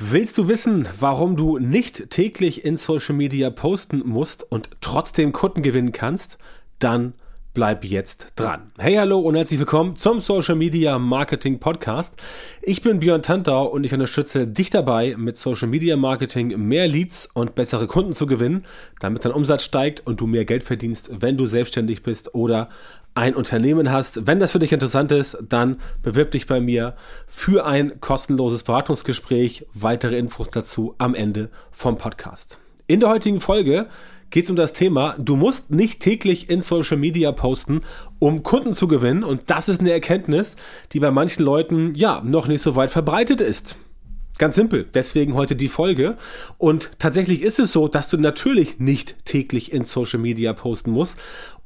Willst du wissen, warum du nicht täglich in Social Media posten musst und trotzdem Kunden gewinnen kannst? Dann bleib jetzt dran. Hey, hallo und herzlich willkommen zum Social Media Marketing Podcast. Ich bin Björn Tantau und ich unterstütze dich dabei, mit Social Media Marketing mehr Leads und bessere Kunden zu gewinnen, damit dein Umsatz steigt und du mehr Geld verdienst, wenn du selbstständig bist oder ein Unternehmen hast. Wenn das für dich interessant ist, dann bewirb dich bei mir für ein kostenloses Beratungsgespräch. Weitere Infos dazu am Ende vom Podcast. In der heutigen Folge geht es um das Thema, du musst nicht täglich in Social Media posten, um Kunden zu gewinnen. Und das ist eine Erkenntnis, die bei manchen Leuten ja noch nicht so weit verbreitet ist. Ganz simpel. Deswegen heute die Folge. Und tatsächlich ist es so, dass du natürlich nicht täglich in Social Media posten musst,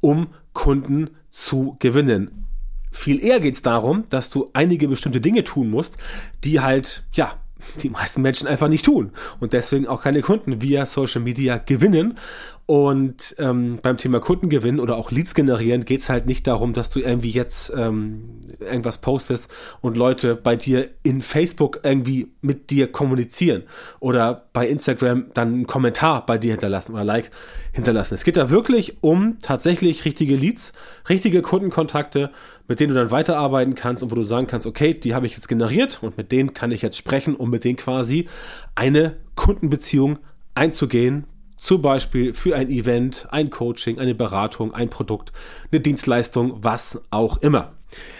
um Kunden zu gewinnen. Viel eher geht es darum, dass du einige bestimmte Dinge tun musst, die halt, ja, die meisten Menschen einfach nicht tun und deswegen auch keine Kunden via Social Media gewinnen. Und ähm, beim Thema Kundengewinn oder auch Leads generieren geht es halt nicht darum, dass du irgendwie jetzt ähm, irgendwas postest und Leute bei dir in Facebook irgendwie mit dir kommunizieren oder bei Instagram dann einen Kommentar bei dir hinterlassen oder Like hinterlassen. Es geht da wirklich um tatsächlich richtige Leads, richtige Kundenkontakte, mit denen du dann weiterarbeiten kannst und wo du sagen kannst, okay, die habe ich jetzt generiert und mit denen kann ich jetzt sprechen, um mit denen quasi eine Kundenbeziehung einzugehen, zum Beispiel für ein Event, ein Coaching, eine Beratung, ein Produkt, eine Dienstleistung, was auch immer.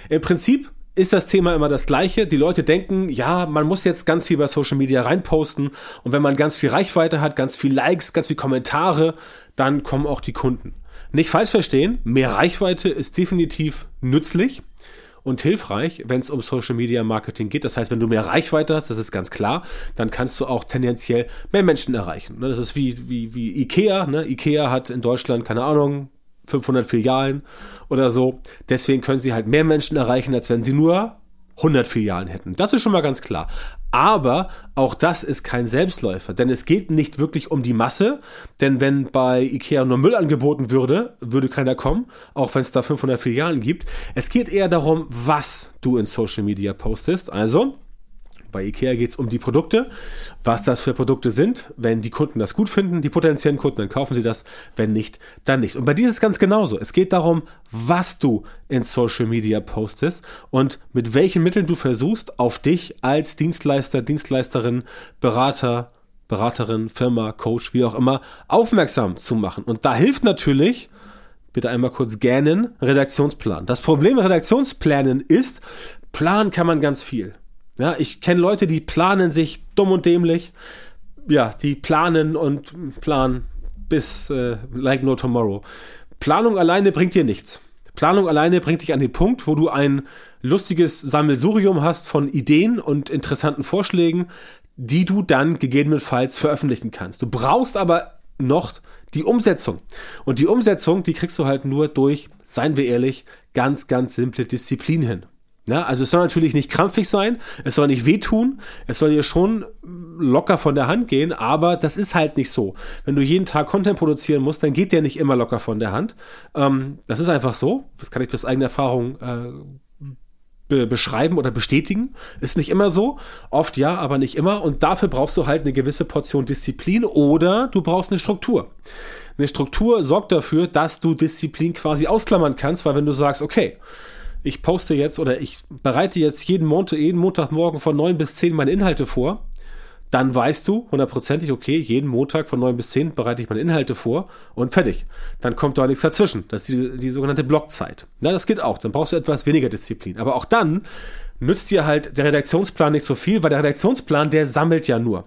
Im Prinzip ist das Thema immer das gleiche. Die Leute denken, ja, man muss jetzt ganz viel bei Social Media reinposten und wenn man ganz viel Reichweite hat, ganz viel Likes, ganz viel Kommentare, dann kommen auch die Kunden. Nicht falsch verstehen, mehr Reichweite ist definitiv nützlich und hilfreich, wenn es um Social Media Marketing geht. Das heißt, wenn du mehr Reichweite hast, das ist ganz klar, dann kannst du auch tendenziell mehr Menschen erreichen. Ne, das ist wie, wie, wie Ikea. Ne? Ikea hat in Deutschland, keine Ahnung, 500 Filialen oder so. Deswegen können sie halt mehr Menschen erreichen, als wenn sie nur 100 Filialen hätten. Das ist schon mal ganz klar. Aber auch das ist kein Selbstläufer, denn es geht nicht wirklich um die Masse, denn wenn bei Ikea nur Müll angeboten würde, würde keiner kommen, auch wenn es da 500 Filialen gibt. Es geht eher darum, was du in Social Media postest. Also, bei IKEA geht es um die Produkte, was das für Produkte sind. Wenn die Kunden das gut finden, die potenziellen Kunden, dann kaufen sie das. Wenn nicht, dann nicht. Und bei dir ist es ganz genauso. Es geht darum, was du in Social Media postest und mit welchen Mitteln du versuchst, auf dich als Dienstleister, Dienstleisterin, Berater, Beraterin, Firma, Coach, wie auch immer, aufmerksam zu machen. Und da hilft natürlich, bitte einmal kurz gähnen, Redaktionsplan. Das Problem mit Redaktionsplanen ist, planen kann man ganz viel. Ja, ich kenne Leute, die planen sich dumm und dämlich. Ja, die planen und planen bis äh, like no tomorrow. Planung alleine bringt dir nichts. Planung alleine bringt dich an den Punkt, wo du ein lustiges Sammelsurium hast von Ideen und interessanten Vorschlägen, die du dann gegebenenfalls veröffentlichen kannst. Du brauchst aber noch die Umsetzung. Und die Umsetzung, die kriegst du halt nur durch, seien wir ehrlich, ganz, ganz simple Disziplin hin. Ja, also es soll natürlich nicht krampfig sein, es soll nicht wehtun, es soll dir schon locker von der Hand gehen, aber das ist halt nicht so. Wenn du jeden Tag Content produzieren musst, dann geht der nicht immer locker von der Hand. Ähm, das ist einfach so. Das kann ich aus eigener Erfahrung äh, be beschreiben oder bestätigen. Ist nicht immer so. Oft ja, aber nicht immer. Und dafür brauchst du halt eine gewisse Portion Disziplin oder du brauchst eine Struktur. Eine Struktur sorgt dafür, dass du Disziplin quasi ausklammern kannst, weil wenn du sagst, okay, ich poste jetzt oder ich bereite jetzt jeden Montag, jeden Montagmorgen von neun bis zehn meine Inhalte vor, dann weißt du hundertprozentig, okay, jeden Montag von neun bis zehn bereite ich meine Inhalte vor und fertig. Dann kommt da nichts dazwischen. Das ist die, die sogenannte Blockzeit. Na, das geht auch. Dann brauchst du etwas weniger Disziplin. Aber auch dann nützt dir halt der Redaktionsplan nicht so viel, weil der Redaktionsplan, der sammelt ja nur.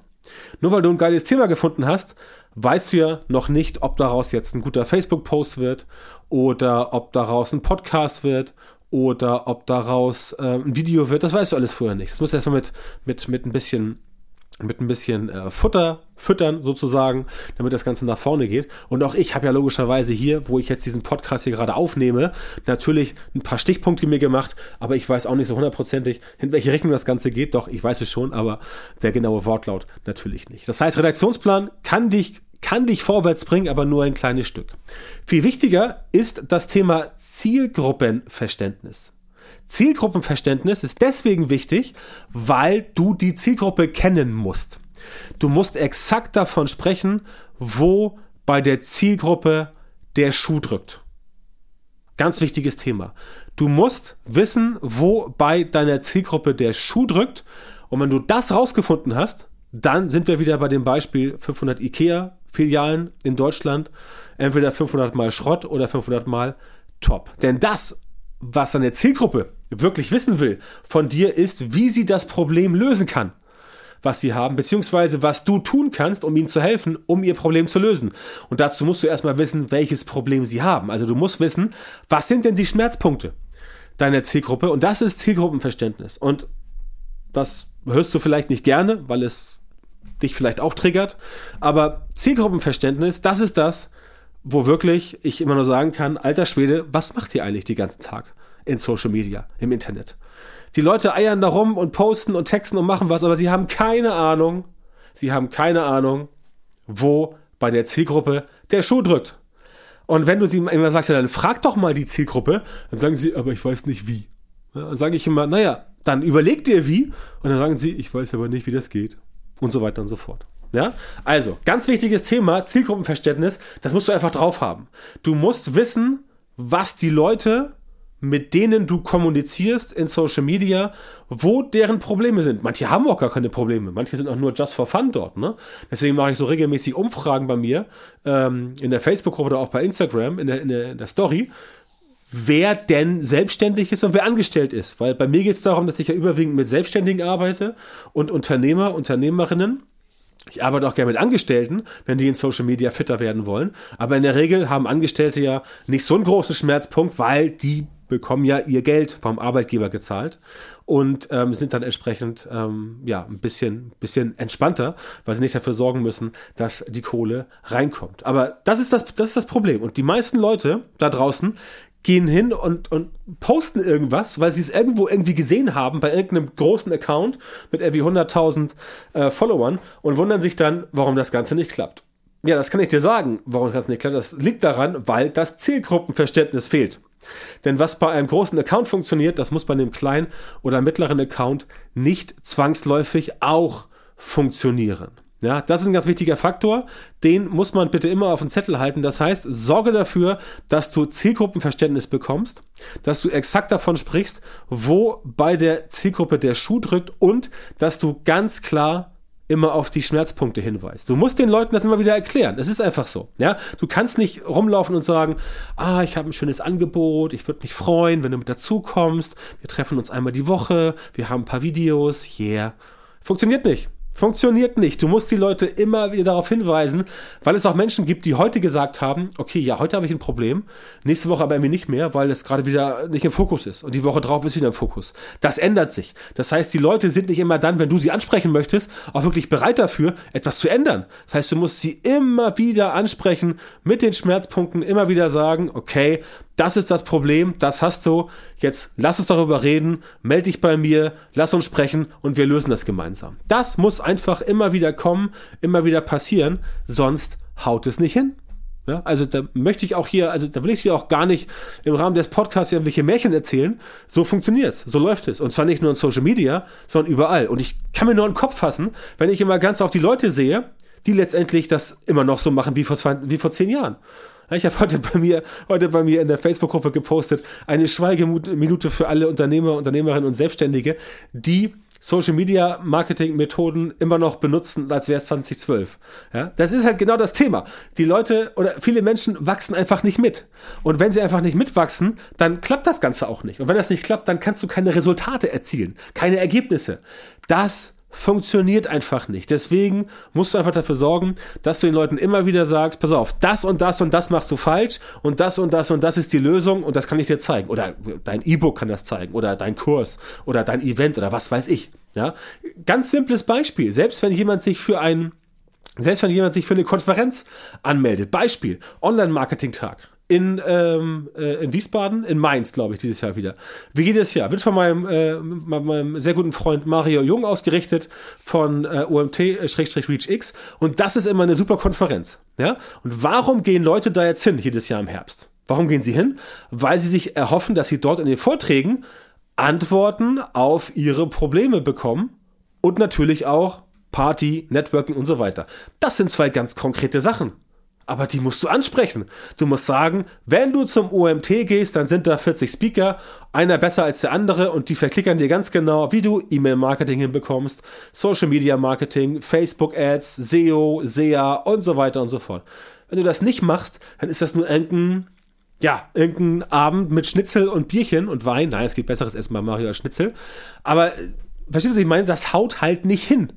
Nur weil du ein geiles Thema gefunden hast, weißt du ja noch nicht, ob daraus jetzt ein guter Facebook-Post wird oder ob daraus ein Podcast wird oder ob daraus äh, ein Video wird, das weißt du alles vorher nicht. Das musst du erstmal mit, mit, mit ein bisschen mit ein bisschen äh, Futter füttern sozusagen, damit das Ganze nach vorne geht. Und auch ich habe ja logischerweise hier, wo ich jetzt diesen Podcast hier gerade aufnehme, natürlich ein paar Stichpunkte mir gemacht, aber ich weiß auch nicht so hundertprozentig, in welche Richtung das Ganze geht. Doch, ich weiß es schon, aber der genaue Wortlaut natürlich nicht. Das heißt, Redaktionsplan kann dich kann dich vorwärts bringen, aber nur ein kleines Stück. Viel wichtiger ist das Thema Zielgruppenverständnis. Zielgruppenverständnis ist deswegen wichtig, weil du die Zielgruppe kennen musst. Du musst exakt davon sprechen, wo bei der Zielgruppe der Schuh drückt. Ganz wichtiges Thema. Du musst wissen, wo bei deiner Zielgruppe der Schuh drückt. Und wenn du das rausgefunden hast, dann sind wir wieder bei dem Beispiel 500 IKEA-Filialen in Deutschland. Entweder 500 mal Schrott oder 500 mal Top. Denn das, was deine Zielgruppe wirklich wissen will von dir, ist, wie sie das Problem lösen kann was sie haben, beziehungsweise was du tun kannst, um ihnen zu helfen, um ihr Problem zu lösen. Und dazu musst du erstmal wissen, welches Problem sie haben. Also du musst wissen, was sind denn die Schmerzpunkte deiner Zielgruppe? Und das ist Zielgruppenverständnis. Und das hörst du vielleicht nicht gerne, weil es dich vielleicht auch triggert. Aber Zielgruppenverständnis, das ist das, wo wirklich ich immer nur sagen kann, alter Schwede, was macht ihr eigentlich den ganzen Tag in Social Media, im Internet? Die Leute eiern da rum und posten und texten und machen was, aber sie haben keine Ahnung, sie haben keine Ahnung, wo bei der Zielgruppe der Schuh drückt. Und wenn du sie immer sagst, ja, dann frag doch mal die Zielgruppe, dann sagen sie, aber ich weiß nicht wie. Ja, dann sage ich immer, naja, dann überleg dir wie. Und dann sagen sie, ich weiß aber nicht, wie das geht. Und so weiter und so fort. Ja, also ganz wichtiges Thema, Zielgruppenverständnis, das musst du einfach drauf haben. Du musst wissen, was die Leute mit denen du kommunizierst in Social Media, wo deren Probleme sind. Manche haben auch gar keine Probleme, manche sind auch nur just for fun dort. Ne? Deswegen mache ich so regelmäßig Umfragen bei mir ähm, in der Facebook-Gruppe oder auch bei Instagram in der, in der, in der Story, wer denn selbstständig ist und wer angestellt ist. Weil bei mir geht es darum, dass ich ja überwiegend mit Selbstständigen arbeite und Unternehmer, Unternehmerinnen. Ich arbeite auch gerne mit Angestellten, wenn die in Social Media fitter werden wollen. Aber in der Regel haben Angestellte ja nicht so einen großen Schmerzpunkt, weil die bekommen ja ihr Geld vom Arbeitgeber gezahlt und ähm, sind dann entsprechend ähm, ja ein bisschen bisschen entspannter, weil sie nicht dafür sorgen müssen, dass die Kohle reinkommt. Aber das ist das das ist das Problem und die meisten Leute da draußen gehen hin und, und posten irgendwas, weil sie es irgendwo irgendwie gesehen haben bei irgendeinem großen Account mit irgendwie 100.000 äh, Followern und wundern sich dann, warum das Ganze nicht klappt. Ja, das kann ich dir sagen, warum das nicht klappt. Das liegt daran, weil das Zielgruppenverständnis fehlt. Denn was bei einem großen Account funktioniert, das muss bei einem kleinen oder mittleren Account nicht zwangsläufig auch funktionieren. Ja, das ist ein ganz wichtiger Faktor. Den muss man bitte immer auf den Zettel halten. Das heißt, sorge dafür, dass du Zielgruppenverständnis bekommst, dass du exakt davon sprichst, wo bei der Zielgruppe der Schuh drückt und dass du ganz klar immer auf die Schmerzpunkte hinweist. Du musst den Leuten das immer wieder erklären. Es ist einfach so. Ja, du kannst nicht rumlaufen und sagen, ah, ich habe ein schönes Angebot, ich würde mich freuen, wenn du mit dazu kommst. Wir treffen uns einmal die Woche, wir haben ein paar Videos, yeah. Funktioniert nicht. Funktioniert nicht. Du musst die Leute immer wieder darauf hinweisen, weil es auch Menschen gibt, die heute gesagt haben, okay, ja, heute habe ich ein Problem, nächste Woche aber irgendwie nicht mehr, weil es gerade wieder nicht im Fokus ist und die Woche drauf ist wieder im Fokus. Das ändert sich. Das heißt, die Leute sind nicht immer dann, wenn du sie ansprechen möchtest, auch wirklich bereit dafür, etwas zu ändern. Das heißt, du musst sie immer wieder ansprechen mit den Schmerzpunkten, immer wieder sagen, okay, das ist das Problem, das hast du, jetzt lass uns darüber reden, melde dich bei mir, lass uns sprechen und wir lösen das gemeinsam. Das muss einfach immer wieder kommen, immer wieder passieren, sonst haut es nicht hin. Ja, also da möchte ich auch hier, also da will ich hier auch gar nicht im Rahmen des Podcasts irgendwelche Märchen erzählen. So funktioniert's, so läuft es. Und zwar nicht nur in Social Media, sondern überall. Und ich kann mir nur einen Kopf fassen, wenn ich immer ganz auf die Leute sehe, die letztendlich das immer noch so machen wie vor, wie vor zehn Jahren. Ich habe heute bei mir, heute bei mir in der Facebook-Gruppe gepostet, eine Schweigeminute für alle Unternehmer, Unternehmerinnen und Selbstständige, die Social Media Marketing Methoden immer noch benutzen, als wäre es 2012. Ja, das ist halt genau das Thema. Die Leute oder viele Menschen wachsen einfach nicht mit. Und wenn sie einfach nicht mitwachsen, dann klappt das Ganze auch nicht. Und wenn das nicht klappt, dann kannst du keine Resultate erzielen, keine Ergebnisse. Das funktioniert einfach nicht. Deswegen musst du einfach dafür sorgen, dass du den Leuten immer wieder sagst, pass auf, das und das und das machst du falsch und das und das und das ist die Lösung und das kann ich dir zeigen. Oder dein E-Book kann das zeigen oder dein Kurs oder dein Event oder was weiß ich. Ja, ganz simples Beispiel. Selbst wenn jemand sich für ein selbst wenn jemand sich für eine Konferenz anmeldet, Beispiel, Online-Marketing-Tag, in, ähm, äh, in Wiesbaden, in Mainz, glaube ich, dieses Jahr wieder. Wie jedes Jahr. Wird von meinem, äh, meinem sehr guten Freund Mario Jung ausgerichtet von äh, OMT-ReachX. Und das ist immer eine super Konferenz. Ja? Und warum gehen Leute da jetzt hin, jedes Jahr im Herbst? Warum gehen sie hin? Weil sie sich erhoffen, dass sie dort in den Vorträgen Antworten auf ihre Probleme bekommen und natürlich auch Party, Networking und so weiter. Das sind zwei ganz konkrete Sachen. Aber die musst du ansprechen. Du musst sagen, wenn du zum OMT gehst, dann sind da 40 Speaker, einer besser als der andere und die verklickern dir ganz genau, wie du E-Mail-Marketing hinbekommst, Social Media Marketing, Facebook Ads, SEO, SEA und so weiter und so fort. Wenn du das nicht machst, dann ist das nur irgendein, ja, irgendein Abend mit Schnitzel und Bierchen und Wein. Nein, es gibt besseres Essen bei Mario als Schnitzel. Aber, äh, verstehst du, was ich meine? Das haut halt nicht hin.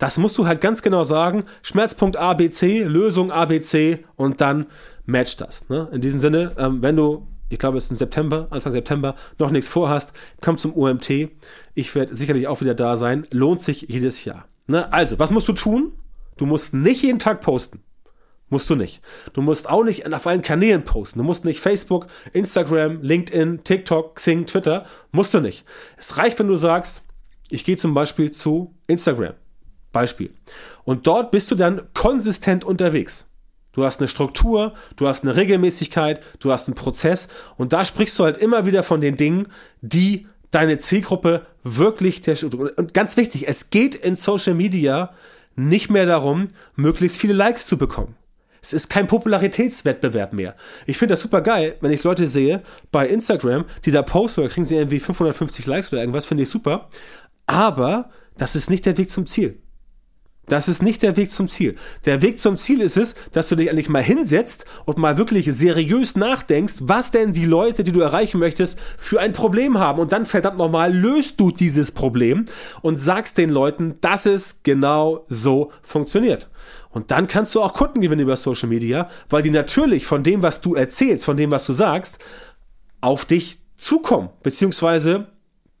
Das musst du halt ganz genau sagen. Schmerzpunkt ABC, Lösung ABC und dann matcht das. Ne? In diesem Sinne, ähm, wenn du, ich glaube, es ist im September, Anfang September, noch nichts vorhast, komm zum OMT. Ich werde sicherlich auch wieder da sein. Lohnt sich jedes Jahr. Ne? Also, was musst du tun? Du musst nicht jeden Tag posten. Musst du nicht. Du musst auch nicht auf allen Kanälen posten. Du musst nicht Facebook, Instagram, LinkedIn, TikTok, Xing, Twitter. Musst du nicht. Es reicht, wenn du sagst, ich gehe zum Beispiel zu Instagram. Beispiel. Und dort bist du dann konsistent unterwegs. Du hast eine Struktur, du hast eine Regelmäßigkeit, du hast einen Prozess und da sprichst du halt immer wieder von den Dingen, die deine Zielgruppe wirklich der und ganz wichtig, es geht in Social Media nicht mehr darum, möglichst viele Likes zu bekommen. Es ist kein Popularitätswettbewerb mehr. Ich finde das super geil, wenn ich Leute sehe bei Instagram, die da posten, da kriegen sie irgendwie 550 Likes oder irgendwas, finde ich super. Aber das ist nicht der Weg zum Ziel. Das ist nicht der Weg zum Ziel. Der Weg zum Ziel ist es, dass du dich endlich mal hinsetzt und mal wirklich seriös nachdenkst, was denn die Leute, die du erreichen möchtest, für ein Problem haben. Und dann verdammt nochmal löst du dieses Problem und sagst den Leuten, dass es genau so funktioniert. Und dann kannst du auch Kunden gewinnen über Social Media, weil die natürlich von dem, was du erzählst, von dem, was du sagst, auf dich zukommen, beziehungsweise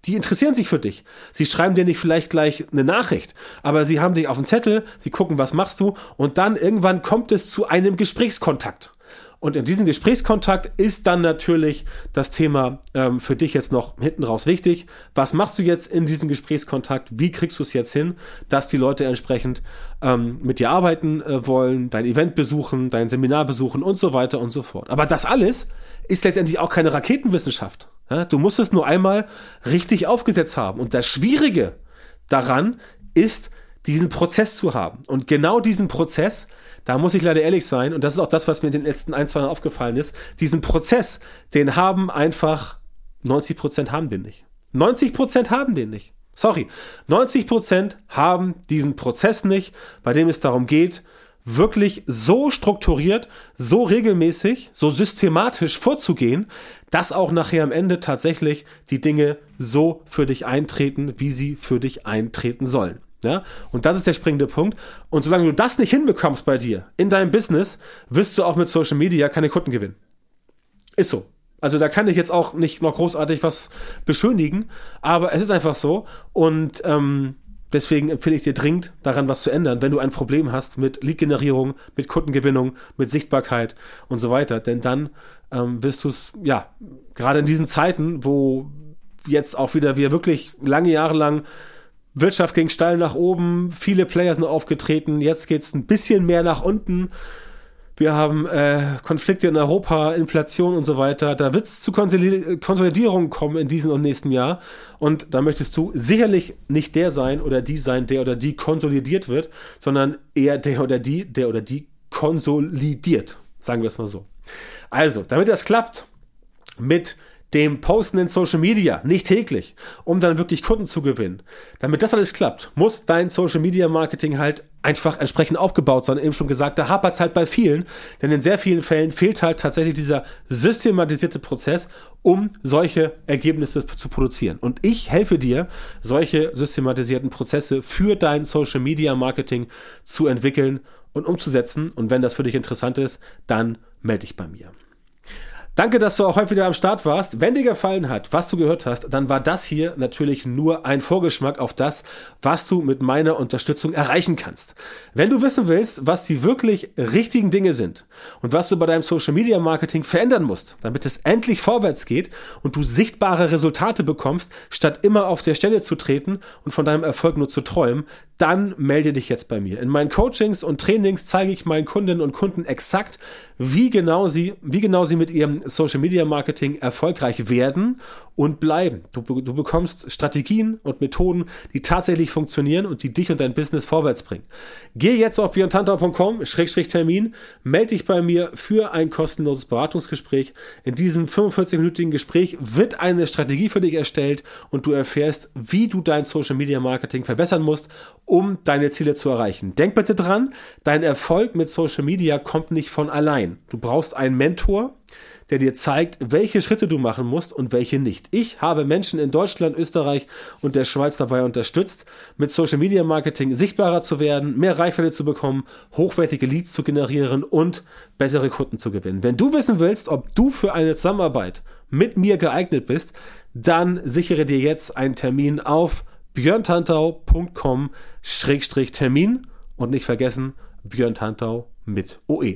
die interessieren sich für dich. Sie schreiben dir nicht vielleicht gleich eine Nachricht, aber sie haben dich auf dem Zettel, sie gucken, was machst du und dann irgendwann kommt es zu einem Gesprächskontakt. Und in diesem Gesprächskontakt ist dann natürlich das Thema ähm, für dich jetzt noch hinten raus wichtig. Was machst du jetzt in diesem Gesprächskontakt? Wie kriegst du es jetzt hin, dass die Leute entsprechend ähm, mit dir arbeiten äh, wollen, dein Event besuchen, dein Seminar besuchen und so weiter und so fort. Aber das alles ist letztendlich auch keine Raketenwissenschaft. Ja, du musst es nur einmal richtig aufgesetzt haben. Und das Schwierige daran ist, diesen Prozess zu haben. Und genau diesen Prozess, da muss ich leider ehrlich sein, und das ist auch das, was mir in den letzten ein, zwei Jahren aufgefallen ist, diesen Prozess, den haben einfach 90 Prozent haben den nicht. 90 Prozent haben den nicht. Sorry. 90 Prozent haben diesen Prozess nicht, bei dem es darum geht, wirklich so strukturiert, so regelmäßig, so systematisch vorzugehen, dass auch nachher am Ende tatsächlich die Dinge so für dich eintreten, wie sie für dich eintreten sollen. Ja, und das ist der springende Punkt. Und solange du das nicht hinbekommst bei dir, in deinem Business, wirst du auch mit Social Media keine Kunden gewinnen. Ist so. Also da kann ich jetzt auch nicht noch großartig was beschönigen, aber es ist einfach so. Und ähm, Deswegen empfehle ich dir dringend, daran was zu ändern, wenn du ein Problem hast mit Lead-Generierung, mit Kundengewinnung, mit Sichtbarkeit und so weiter. Denn dann ähm, wirst du es, ja, gerade in diesen Zeiten, wo jetzt auch wieder wir wirklich lange Jahre lang Wirtschaft ging steil nach oben, viele Player sind aufgetreten, jetzt geht's ein bisschen mehr nach unten wir haben äh, Konflikte in Europa, Inflation und so weiter. Da wird es zu Konsolidierung kommen in diesem und nächsten Jahr. Und da möchtest du sicherlich nicht der sein oder die sein, der oder die konsolidiert wird, sondern eher der oder die, der oder die konsolidiert. Sagen wir es mal so. Also, damit das klappt mit dem Posten in Social Media, nicht täglich, um dann wirklich Kunden zu gewinnen. Damit das alles klappt, muss dein Social Media Marketing halt einfach entsprechend aufgebaut sein. Eben schon gesagt, da hapert es halt bei vielen, denn in sehr vielen Fällen fehlt halt tatsächlich dieser systematisierte Prozess, um solche Ergebnisse zu produzieren. Und ich helfe dir, solche systematisierten Prozesse für dein Social Media Marketing zu entwickeln und umzusetzen. Und wenn das für dich interessant ist, dann melde dich bei mir. Danke, dass du auch heute wieder am Start warst. Wenn dir gefallen hat, was du gehört hast, dann war das hier natürlich nur ein Vorgeschmack auf das, was du mit meiner Unterstützung erreichen kannst. Wenn du wissen willst, was die wirklich richtigen Dinge sind und was du bei deinem Social Media Marketing verändern musst, damit es endlich vorwärts geht und du sichtbare Resultate bekommst, statt immer auf der Stelle zu treten und von deinem Erfolg nur zu träumen, dann melde dich jetzt bei mir. In meinen Coachings und Trainings zeige ich meinen Kundinnen und Kunden exakt, wie genau sie, wie genau sie mit ihrem Social Media Marketing erfolgreich werden und bleiben. Du, du bekommst Strategien und Methoden, die tatsächlich funktionieren und die dich und dein Business vorwärts bringen. Geh jetzt auf björntantau.com-termin, melde dich bei mir für ein kostenloses Beratungsgespräch. In diesem 45-minütigen Gespräch wird eine Strategie für dich erstellt und du erfährst, wie du dein Social Media Marketing verbessern musst, um deine Ziele zu erreichen. Denk bitte dran, dein Erfolg mit Social Media kommt nicht von allein. Du brauchst einen Mentor, der dir zeigt, welche Schritte du machen musst und welche nicht. Ich habe Menschen in Deutschland, Österreich und der Schweiz dabei unterstützt, mit Social Media Marketing sichtbarer zu werden, mehr Reichweite zu bekommen, hochwertige Leads zu generieren und bessere Kunden zu gewinnen. Wenn du wissen willst, ob du für eine Zusammenarbeit mit mir geeignet bist, dann sichere dir jetzt einen Termin auf björntantau.com-termin und nicht vergessen, Björn Tantau mit OE.